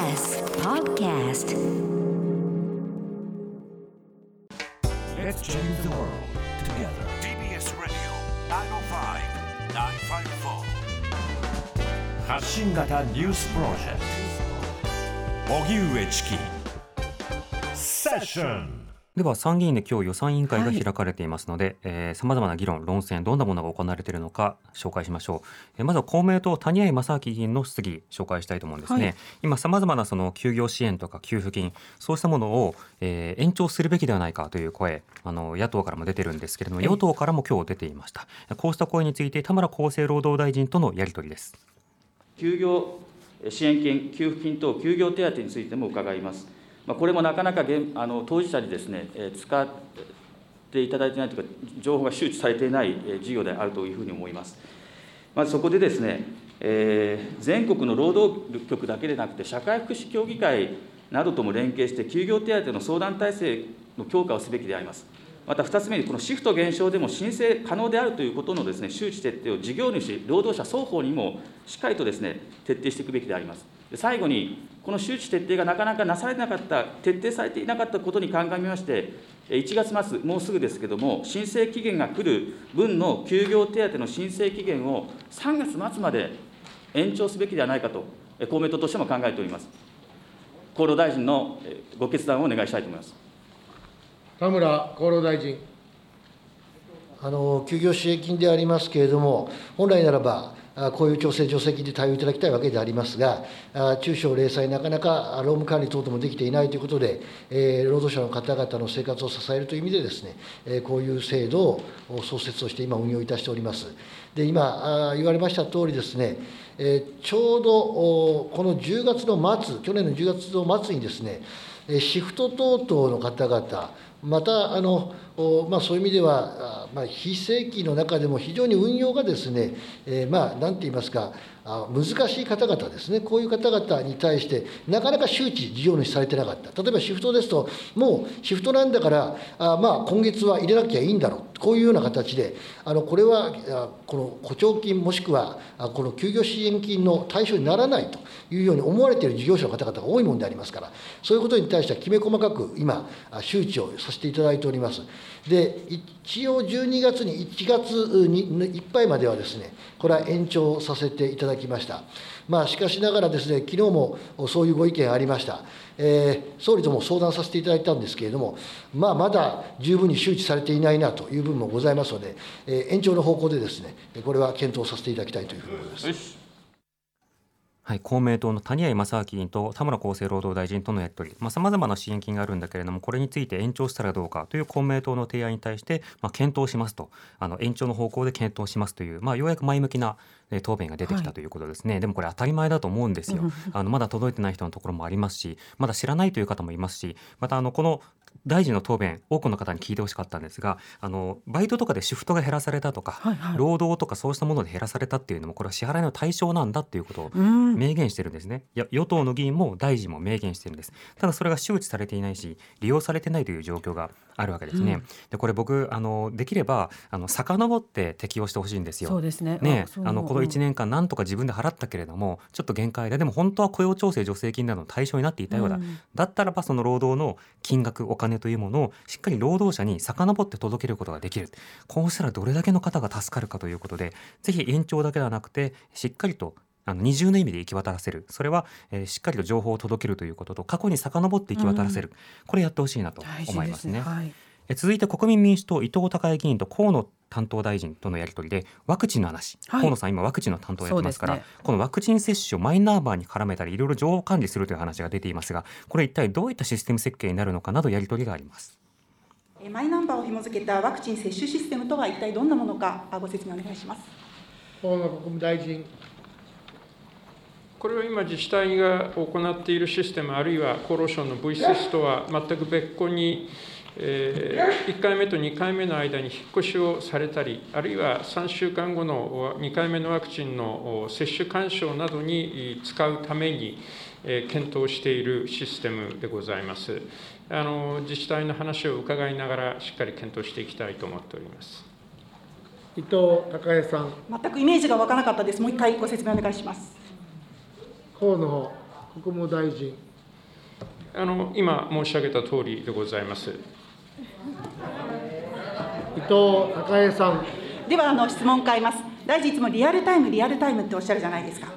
TBS Podcast Let's change the world together. TBS Radio 905-954発信型ニュースプロジェクト荻上チキセッション では参議院で今日予算委員会が開かれていますので、さまざまな議論、論戦、どんなものが行われているのか紹介しましょう。えーまずは公明党、谷合正明議員の質疑、紹介したいと思うんですね。はい今、さまざまなその休業支援とか給付金、そうしたものを、えー延長するべきではないかという声、あの野党からも出てるんですけれども、与党からも今日出ていました。こうした声について、田村厚生労働大臣とのやり取りです。休業支援金、給付金等休業手当についても伺います。まあ、これもなかなかあの当事者にですね、え使っていただいてないというか、情報が周知されていない事業であるというふうに思います。まずそこでですね、えー全国の労働局だけでなくて、社会福祉協議会などとも連携して、休業手当の相談体制の強化をすべきであります。また2つ目に、このシフト減少でも申請可能であるということのですね周知徹底を事業主、労働者双方にもしっかりとですね徹底していくべきであります。で最後に、この周知徹底がなかなかなされなかった、徹底されていなかったことに鑑みまして、1月末、もうすぐですけれども、申請期限が来る分の休業手当の申請期限を3月末まで延長すべきではないかと、公明党としても考えております。厚労大臣のご決断をお願いしたいと思います。田村厚労大臣。あの休業支援金でありますけれども、本来ならば、こういう調整助成金で対応いただきたいわけでありますが、中小零細、なかなか労務管理等々もできていないということで、労働者の方々の生活を支えるという意味でですね、こういう制度を創設をして、今、運用いたしております。で、今、言われました通りですね、ちょうどこの10月の末、去年の10月の末にですね、シフト等々の方々、またあの、まあ、そういう意味では、まあ、非正規の中でも非常に運用がですね、えーまあ、なんて言いますか、難しい方々ですね、こういう方々に対して、なかなか周知、事業主されてなかった、例えばシフトですと、もうシフトなんだから、あまあ、今月は入れなきゃいいんだろう、こういうような形で、あのこれはこの補聴金、もしくはこの休業支援金の対象にならないというように思われている事業者の方々が多いものでありますから、そういうことに対してはきめ細かく今、周知をさせていただいております。で、一応12月に、1月にいっぱいまではですね、これは延長させていただきました。まあ、しかしながらですね、昨日もそういうご意見ありました。えー総理とも相談させていただいたんですけれども、まあ、まだ十分に周知されていないなという部分もございますので、えー延長の方向でですね、これは検討させていただきたいというふうに思います。はい、公明党の谷合正明議員と田村厚生労働大臣とのやり取り、さまざ、まな支援金があるんだけれども、これについて延長したらどうかという公明党の提案に対して、まあ、検討しますと、あの延長の方向で検討しますという、まあ、ようやく前向きなえー答弁が出てきたということですね、でもこれ、当たり前だと思うんですよ、あのまだ届いてない人のところもありますし、まだ知らないという方もいますし、またあのこの大臣の答弁、多くの方に聞いてほしかったんですが、あのバイトとかでシフトが減らされたとか、はいはい労働とかそうしたもので減らされたっていうのも、これは支払いの対象なんだっていうことをうん明言してるんですね。いや与党の議員も大臣も明言してるんです。ただそれが周知されていないし、利用されてないという状況があるわけですね。でこれ僕あのできればあの遡って適用してほしいんですよ。そうですねねあのこの1年間なんとか自分で払ったけれどもちょっと限界ででも本当は雇用調整助成金などの対象になっていたようだ、うんだったらばその労働の金額お金というものをしっかり労働者に遡って届けることができるこうしたらどれだけの方が助かるかということでぜひ延長だけではなくてしっかりとあの二重の意味で行き渡らせるそれは、えーしっかりと情報を届けるということと過去に遡って行き渡らせる、これやってほしいなと思いますね。ですね。はい。え続いて国民民主党伊藤孝恵議員と河野担当大臣とのやり取りでワクチンの話、はい河野さん今ワクチンの担当をやってますからそうですこのワクチン接種をマイナンバーに絡めたりいろいろ情報管理するという話が出ていますがこれ一体どういったシステム設計になるのかなどやり取りがありますえーマイナンバーを紐付けたワクチン接種システムとは一体どんなものか、あご説明お願いします。河野国務大臣。これは今、自治体が行っているシステム、あるいは厚労省の VSS とは全く別個に、えー1回目と2回目の間に引っ越しをされたり、あるいは3週間後の2回目のワクチンの接種勧奨などに使うために、えー検討しているシステムでございます。あの自治体の話を伺いながら、しっかり検討していきたいと思っております。伊藤孝恵さん。全くイメージが湧かなかったです。もう一回ご説明お願いします。河野国務大臣。あの今申し上げた通りでございます。伊藤孝恵さん。ではあの質問変えます。大臣いつもリアルタイム、リアルタイムっておっしゃるじゃないですか。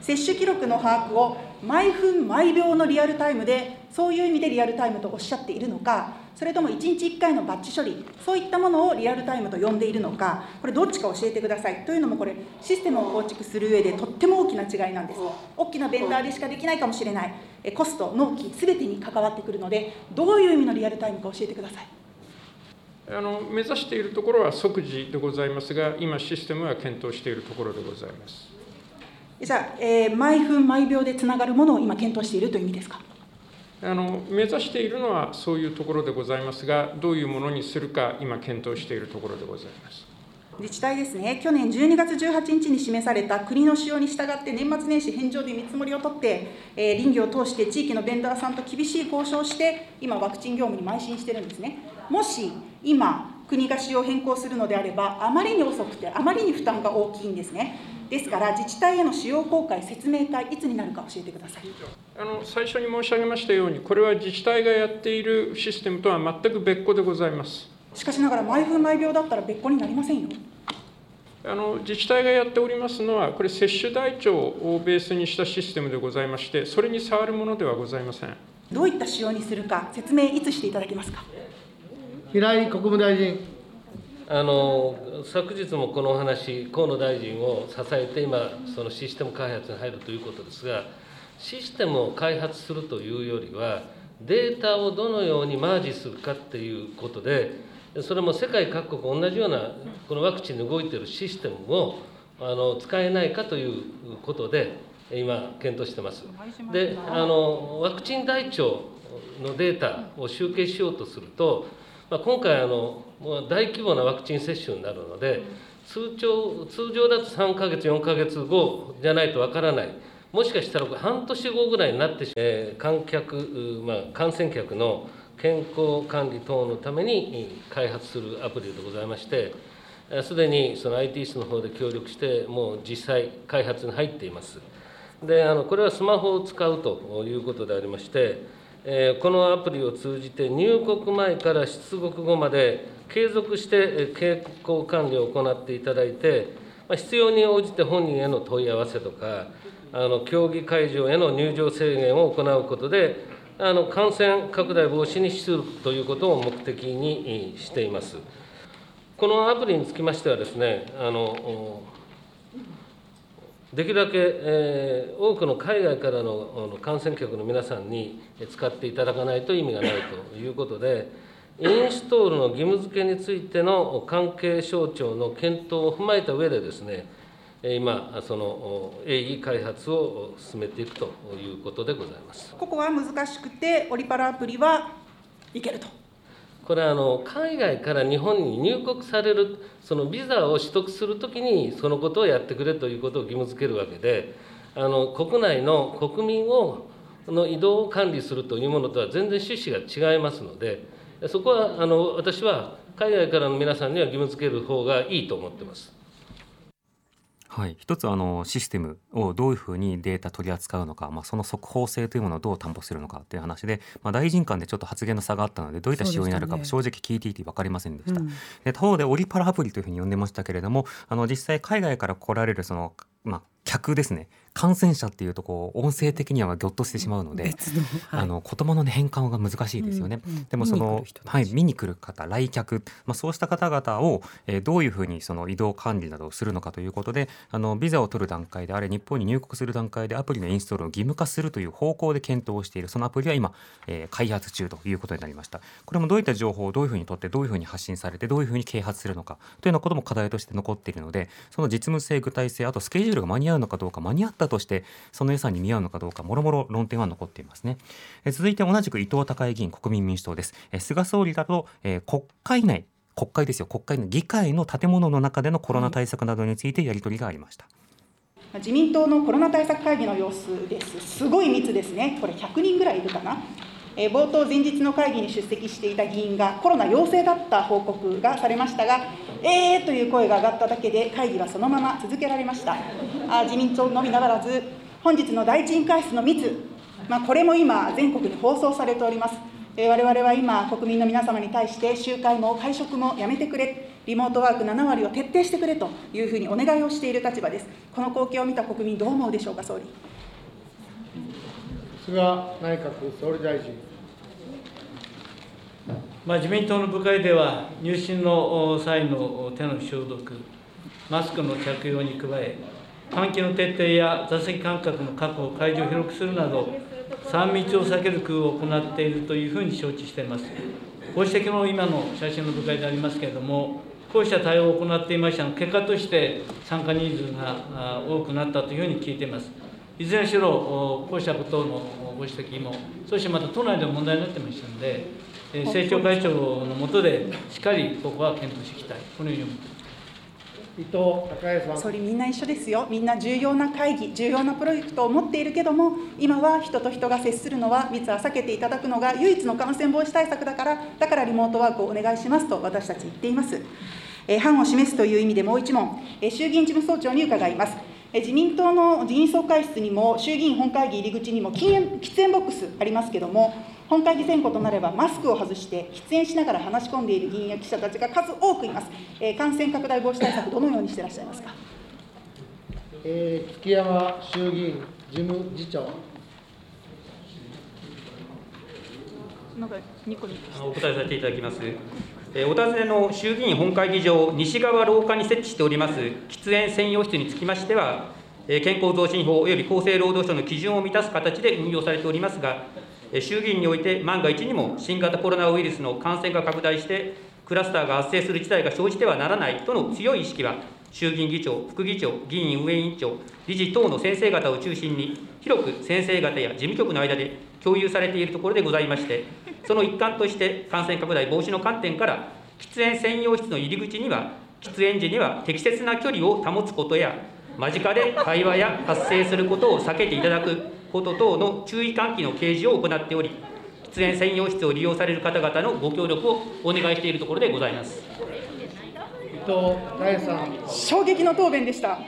接種記録の把握を毎分毎秒のリアルタイムで、そういう意味でリアルタイムとおっしゃっているのか、それとも1日1回のバッチ処理、そういったものをリアルタイムと呼んでいるのか、これ、どっちか教えてください。というのも、これ、システムを構築する上でとっても大きな違いなんです。大きなベンダーでしかできないかもしれない、コスト、納期、すべてに関わってくるので、どういう意味のリアルタイムか教えてください。あの目指しているところは即時でございますが、今、システムは検討しているところでございます。じゃあ、えー、毎分毎秒でつながるものを今、検討しているという意味ですか？あの目指しているのはそういうところでございますが、どういうものにするか、今、検討しているところでございます。自治体ですね、去年12月18日に示された国の仕様に従って、年末年始返上で見積もりを取って、えー、林業を通して地域のベンダーさんと厳しい交渉をして、今、ワクチン業務に邁進してるんですね。もし今、国が仕様を変更するのであれば、あまりに遅くて、あまりに負担が大きいんですね。ですから、自治体への使用公開、説明会、いつになるか教えてくださいあの最初に申し上げましたように、これは自治体がやっているシステムとは全く別個でございます。しかしながら、毎分毎秒だったら別個になりませんよ。あの自治体がやっておりますのは、これ、接種台帳をベースにしたシステムでございまして、それに触るものではございません。どういった仕様にするか、説明、いつしていただけますか？平井国務大臣。あの昨日もこのお話、河野大臣を支えて今、そのシステム開発に入るということですが、システムを開発するというよりは、データをどのようにマージするかっていうことで、それも世界各国同じようなこのワクチンで動いているシステムをあの使えないかということで、今、検討してます。であの、ワクチン台帳のデータを集計しようとすると、まあ、今回あの、大規模なワクチン接種になるので、通常通常だと3か月、4か月後じゃないとわからない、もしかしたら半年後ぐらいになってしまう、えー、観客、まあ、感染客の健康管理等のために開発するアプリでございまして、すでにその IT 室の方で協力して、もう実際、開発に入っています。であのこれはスマホを使うということでありまして、え、このアプリを通じて入国前から出国後まで継続して健康管理を行っていただいて、ま、必要に応じて本人への問い合わせとか、あの競技会場への入場制限を行うことで、あの感染拡大防止に資するということを目的にしています。このアプリにつきましてはですね、あのできるだけ、えー、多くの海外からの感染客の皆さんに使っていただかないと意味がないということで、インストールの義務付けについての関係省庁の検討を踏まえた上でですね、今、その AE 開発を進めていくということでございますここは難しくて、オリパラアプリはいけると。これはあの海外から日本に入国されるそのビザを取得するときにそのことをやってくれということを義務付けるわけであの国内の国民をの移動を管理するというものとは全然趣旨が違いますのでそこはあの私は海外からの皆さんには義務付ける方がいいと思ってます。はい、一つあのシステムをどういうふうにデータ取り扱うのか、まあ、その速報性というものをどう担保するのかという話で、まあ、大臣間でちょっと発言の差があったのでどういった仕様になるか正直聞いていて分かりませんでした。で、ね、他方でオリパラアプリというふうに呼んでましたけれどもあの実際海外から来られるその、まあ、客ですね感染者っていうとこう音声的にはぎょっとしてしまうので、はい、あの言葉の、ね、変換が難しいですよね。うんうん、でもそのはい見に来る方来客、まあ、そうした方々を、えー、どういうふうにその移動管理などをするのかということであのビザを取る段階であれ日本に入国する段階でアプリのインストールを義務化するという方向で検討をしているそのアプリは今、えー、開発中ということになりました。これもどういった情報をどういうふうに取ってどういうふうに発信されてどういうふうに啓発するのかというようなことも課題として残っているのでその実務性具体性あとスケジュールが間に合うのかどうか間に合ったとしてその予算に見合うのかどうかもろもろ論点は残っていますね。え続いて同じく伊藤孝恵議員国民民主党です。え菅総理だと、えー、国会内国会ですよ。国会の議会の建物の中でのコロナ対策などについてやり取りがありました、自民党のコロナ対策会議の様子です。すごい密ですね。これ100人ぐらいいるかなえ冒頭、前日の会議に出席していた議員がコロナ陽性だった報告がされましたが、えーという声が上がっただけで、会議はそのまま続けられました。あ自民党のみならず、本日の第一委員会室の密、まあ、これも今、全国に放送されております。えー我々は今、国民の皆様に対して、集会も会食もやめてくれ、リモートワーク7割を徹底してくれというふうにお願いをしている立場です。この光景を見た国民、どう思うでしょうか、総理。菅内閣総理大臣。まあ、自民党の部会では、入信の際の手の消毒、マスクの着用に加え、換気の徹底や座席間隔の確保、会場を広くするなど、3密を避ける工夫を行っているというふうに承知しています。ご指摘の今の写真の部会でありますけれども、こうした対応を行っていましたが、結果として参加人数が多くなったというふうに聞いています。いずれにしろ、おこうしたことのご指摘も、そしてまた都内でも問題になってましたので、えー政調会長の下で、しっかりここは検討していきたい、このように思っています。伊藤孝恵さん。総理、みんな一緒ですよ、みんな重要な会議、重要なプロジェクトを持っているけども、今は人と人が接するのは、密は避けていただくのが唯一の感染防止対策だから、だからリモートワークをお願いしますと、私たち言っています。えー範を示すという意味でもう一問、えー衆議院事務総長に伺います。えー自民党の議員総会室にも、衆議院本会議入り口にも禁煙喫煙ボックスありますけれども、本会議前後となれば、マスクを外して、喫煙しながら話し込んでいる議員や記者たちが数多くいます。えー感染拡大防止対策、どのようにしていらっしゃいますか？えー、月山衆議院事務次長。なんかニコニコお答えさせていただきます。お尋ねの衆議院本会議場西側廊下に設置しております喫煙専用室につきましては、健康増進法及び厚生労働省の基準を満たす形で運用されておりますが、衆議院において万が一にも新型コロナウイルスの感染が拡大して、クラスターが発生する事態が生じてはならないとの強い意識は、衆議院議長、副議長、議院運営委員長、理事等の先生方を中心に、広く先生方や事務局の間で共有されているところでございまして、その一環として、感染拡大防止の観点から、喫煙専用室の入り口には、喫煙時には適切な距離を保つことや、間近で会話や発生することを避けていただくこと等の注意喚起の掲示を行っており、喫煙専用室を利用される方々のご協力をお願いしているところでございます。伊藤孝恵さん。衝撃の答弁でした。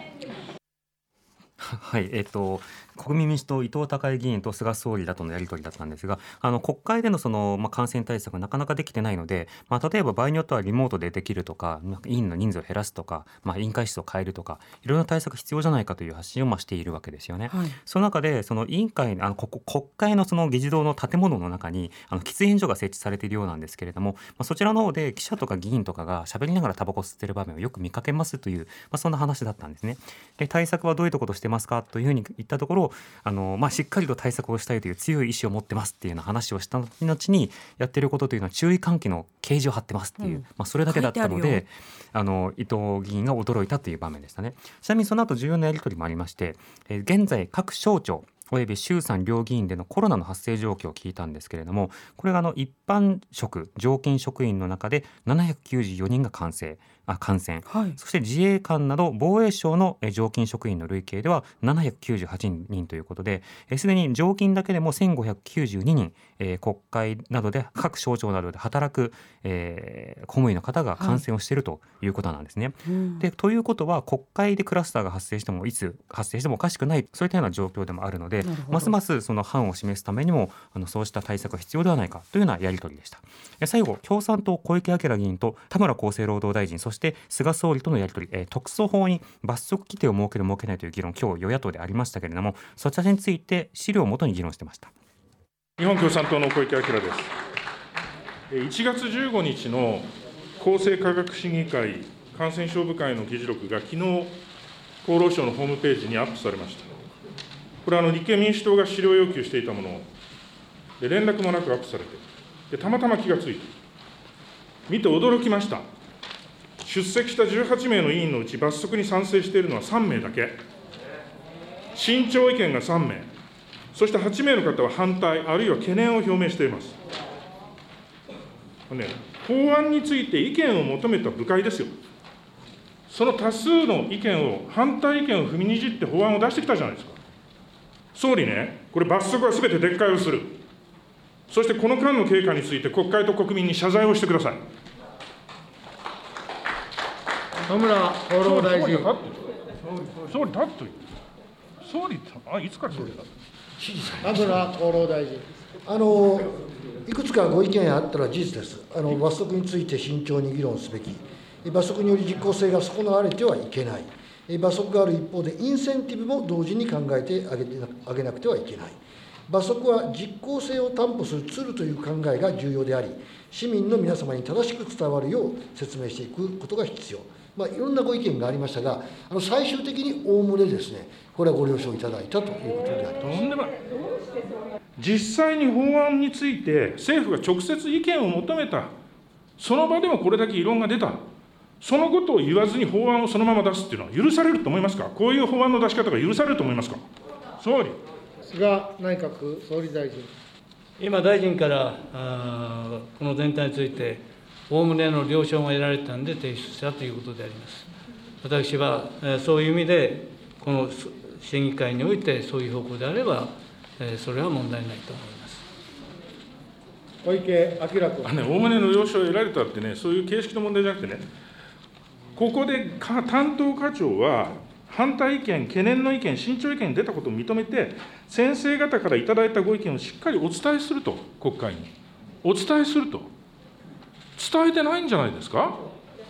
はい、えっと、国民民主党、伊藤孝恵議員と菅総理らとのやり取りだったんですが、あの国会でのその、まあ、感染対策がなかなかできてないので、まあ、例えば場合によってはリモートでできるとか、委員の人数を減らすとか、まあ、委員会室を変えるとか、いろんな対策必要じゃないかという発信をまあしているわけですよね。はいその中で、その委員会、あのここ国会のその議事堂の建物の中に、あの喫煙所が設置されているようなんですけれども、まあ、そちらの方で記者とか議員とかが喋りながらタバコ吸ってる場面をよく見かけますという、まあ、そんな話だったんですね。で対策はどういうところとしてますかというふうに言ったところあの、まあ、しっかりと対策をしたいという強い意志を持ってますっていうような話をした後にやってることというのは注意喚起の掲示を貼ってますっていう、うん。まあ、それだけだったのであの伊藤議員が驚いたという場面でしたね。ちなみにその後重要なやり取りもありまして、えー現在各省庁および衆参両議員でのコロナの発生状況を聞いたんですけれどもこれがあの一般職常勤職員の中で794人が感染あ感染、はい。そして自衛官など防衛省のえー常勤職員の累計では798人ということで、えーすでに常勤だけでも1592人、えー国会などで各省庁などで働く、えー公務員の方が感染をしているということなんですね。うん。でということは国会でクラスターが発生してもいつ発生してもおかしくないそういったような状況でもあるのでますますその範を示すためにもあのそうした対策が必要ではないかというようなやり取りでした。え最後共産党小池晃議員と田村厚生労働大臣そして菅総理とのやり取り、えー特措法に罰則規定を設ける設けないという議論今日与野党でありましたけれどもそちらについて資料をもとに議論してました。日本共産党の小池晃です。1月15日の厚生科学審議会感染症部会の議事録がきのう厚労省のホームページにアップされました。これはあの立憲民主党が資料要求していたもので連絡もなくアップされてでたまたま気がついて見て驚きました。出席した18名の委員のうち罰則に賛成しているのは3名だけ。慎重意見が3名。そして8名の方は反対、あるいは懸念を表明しています。ね、法案について意見を求めた部会ですよ。その多数の意見を、反対意見を踏みにじって法案を出してきたじゃないですか。総理ね、これ罰則はすべて撤回をする。そしてこの間の経過について国会と国民に謝罪をしてください。田村厚労大臣。総理、立っといて。総理、あ、いつから総理だ田村厚労大臣。あのいくつかご意見あったら事実です。あの罰則について慎重に議論すべき。罰則により実効性が損なわれてはいけない。罰則がある。一方で、インセンティブも同時に考えてあげてあげなくてはいけない。罰則は実効性を担保する。ツールという考えが重要であり、市民の皆様に正しく伝わる。よう説明していくことが必要。まあ、いろんなご意見がありましたが、あの最終的におおむねですね、これはご了承いただいたということであります。とんでもない実際に法案について政府が直接意見を求めた、その場でもこれだけ異論が出た、そのことを言わずに法案をそのまま出すっていうのは許されると思いますか、こういう法案の出し方が許されると思いますか、総理。菅内閣総理大臣。今、大臣からあこの全体について、おおむねの了承が得られたんで提出したということであります。私は、えそういう意味で、この審議会においてそういう方向であれば、えそれは問題ないと思います。小池晃君。あのね、おおむねの了承を得られたってね、そういう形式の問題じゃなくてね、ここでか担当課長は、反対意見、懸念の意見、慎重意見に出たことを認めて、先生方からいただいたご意見をしっかりお伝えすると、国会に。お伝えすると。伝えてないんじゃないですか？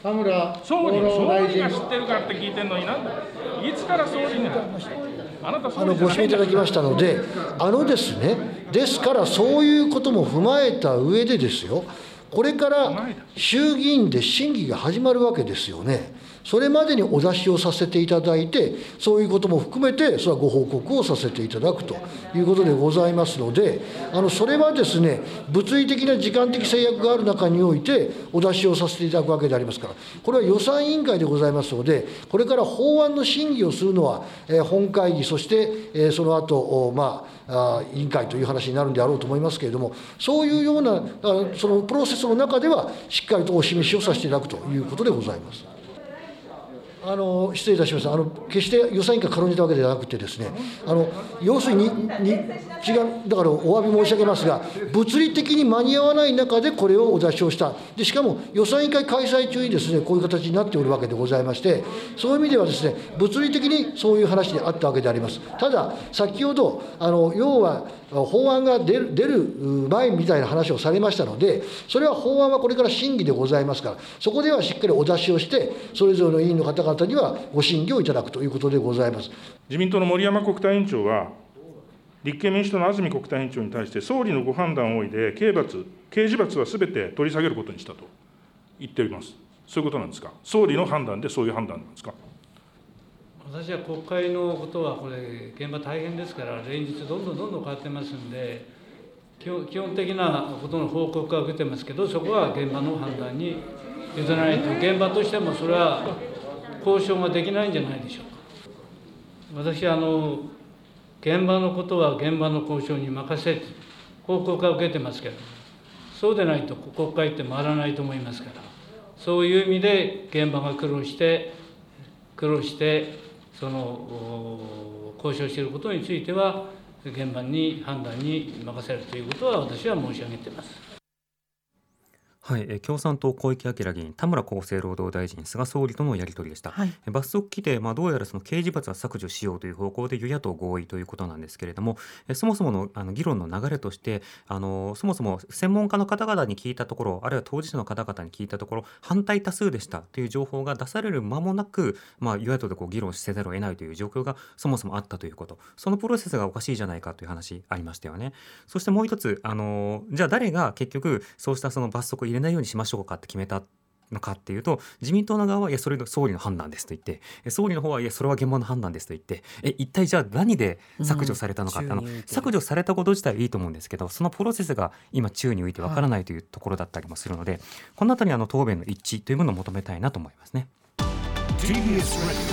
田村総理、総理が臣。知ってるからって聞いてるのになんだいつから総理にあなたご指名いただきましたので、あのですね、ですからそういうことも踏まえた上でですよ、これから衆議院で審議が始まるわけですよね。それまでにお出しをさせていただいて、そういうことも含めて、それはご報告をさせていただくということでございますので、あのそれはですね、物理的な時間的制約がある中において、お出しをさせていただくわけでありますから、これは予算委員会でございますので、これから法案の審議をするのは、えー本会議、そして、えーその後、おまあ、あ委員会という話になるんであろうと思いますけれども、そういうような、あそのプロセスの中では、しっかりとお示しをさせていただくということでございます。あの失礼いたしましたあの、決して予算委員会軽んじたわけではなくてですね、あの要するにに違う、だからお詫び申し上げますが、物理的に間に合わない中でこれをお出しをした、でしかも予算委員会開催中にですねこういう形になっておるわけでございまして、そういう意味ではですね物理的にそういう話であったわけであります。ただ、先ほど、あの要は法案が出る出る前みたいな話をされましたので、それは法案はこれから審議でございますから、そこではしっかりお出しをして、それぞれの委員の方々にはご審議をいただくということでございます。自民党の森山国対委員長は、立憲民主党の安住国対委員長に対して、総理のご判断をおいで、刑罰、刑事罰はすべて取り下げることにしたと言っております。そういうことなんですか？総理の判断でそういう判断なんですか？私は国会のことは、これ、現場大変ですから、連日どんどんどんどん変わってますんで、基本基本的なことの報告は受けてますけど、そこは現場の判断に委ねないと、現場としてもそれは交渉ができないんじゃないでしょうか。私あの現場のことは現場の交渉に任せて、報告は受けてますけど、そうでないと国会って回らないと思いますから、そういう意味で現場が苦労して、苦労して、その交渉していることについては、現場に判断に任せるということは、私は申し上げています。はい、えー共産党小池晃議員、田村厚生労働大臣、菅総理とのやり取りでした。はいえー罰則規定、まあ、どうやらその刑事罰は削除しようという方向で与野党合意ということなんですけれども、えーそもそものあの議論の流れとして、あのそもそも専門家の方々に聞いたところ、あるいは当事者の方々に聞いたところ、反対多数でしたという情報が出される間もなく、まあ、与野党でこう議論せざるを得ないという状況がそもそもあったということ、そのプロセスがおかしいじゃないかという話ありましたよね。そしてもう一つ、あのじゃあ誰が結局そうしたその罰則を入れないようにしましょうかって決めたのかっていうと自民党の側はいやそれが総理の判断ですと言ってえ総理の方はいやそれは現場の判断ですと言ってえ一体じゃあ何で削除されたのかうん宙に浮いてる削除されたこと自体はいいと思うんですけどそのプロセスが今宙に浮いてわからないというところだったりもするので、このあたりあの答弁の一致というものを求めたいなと思いますね。TBS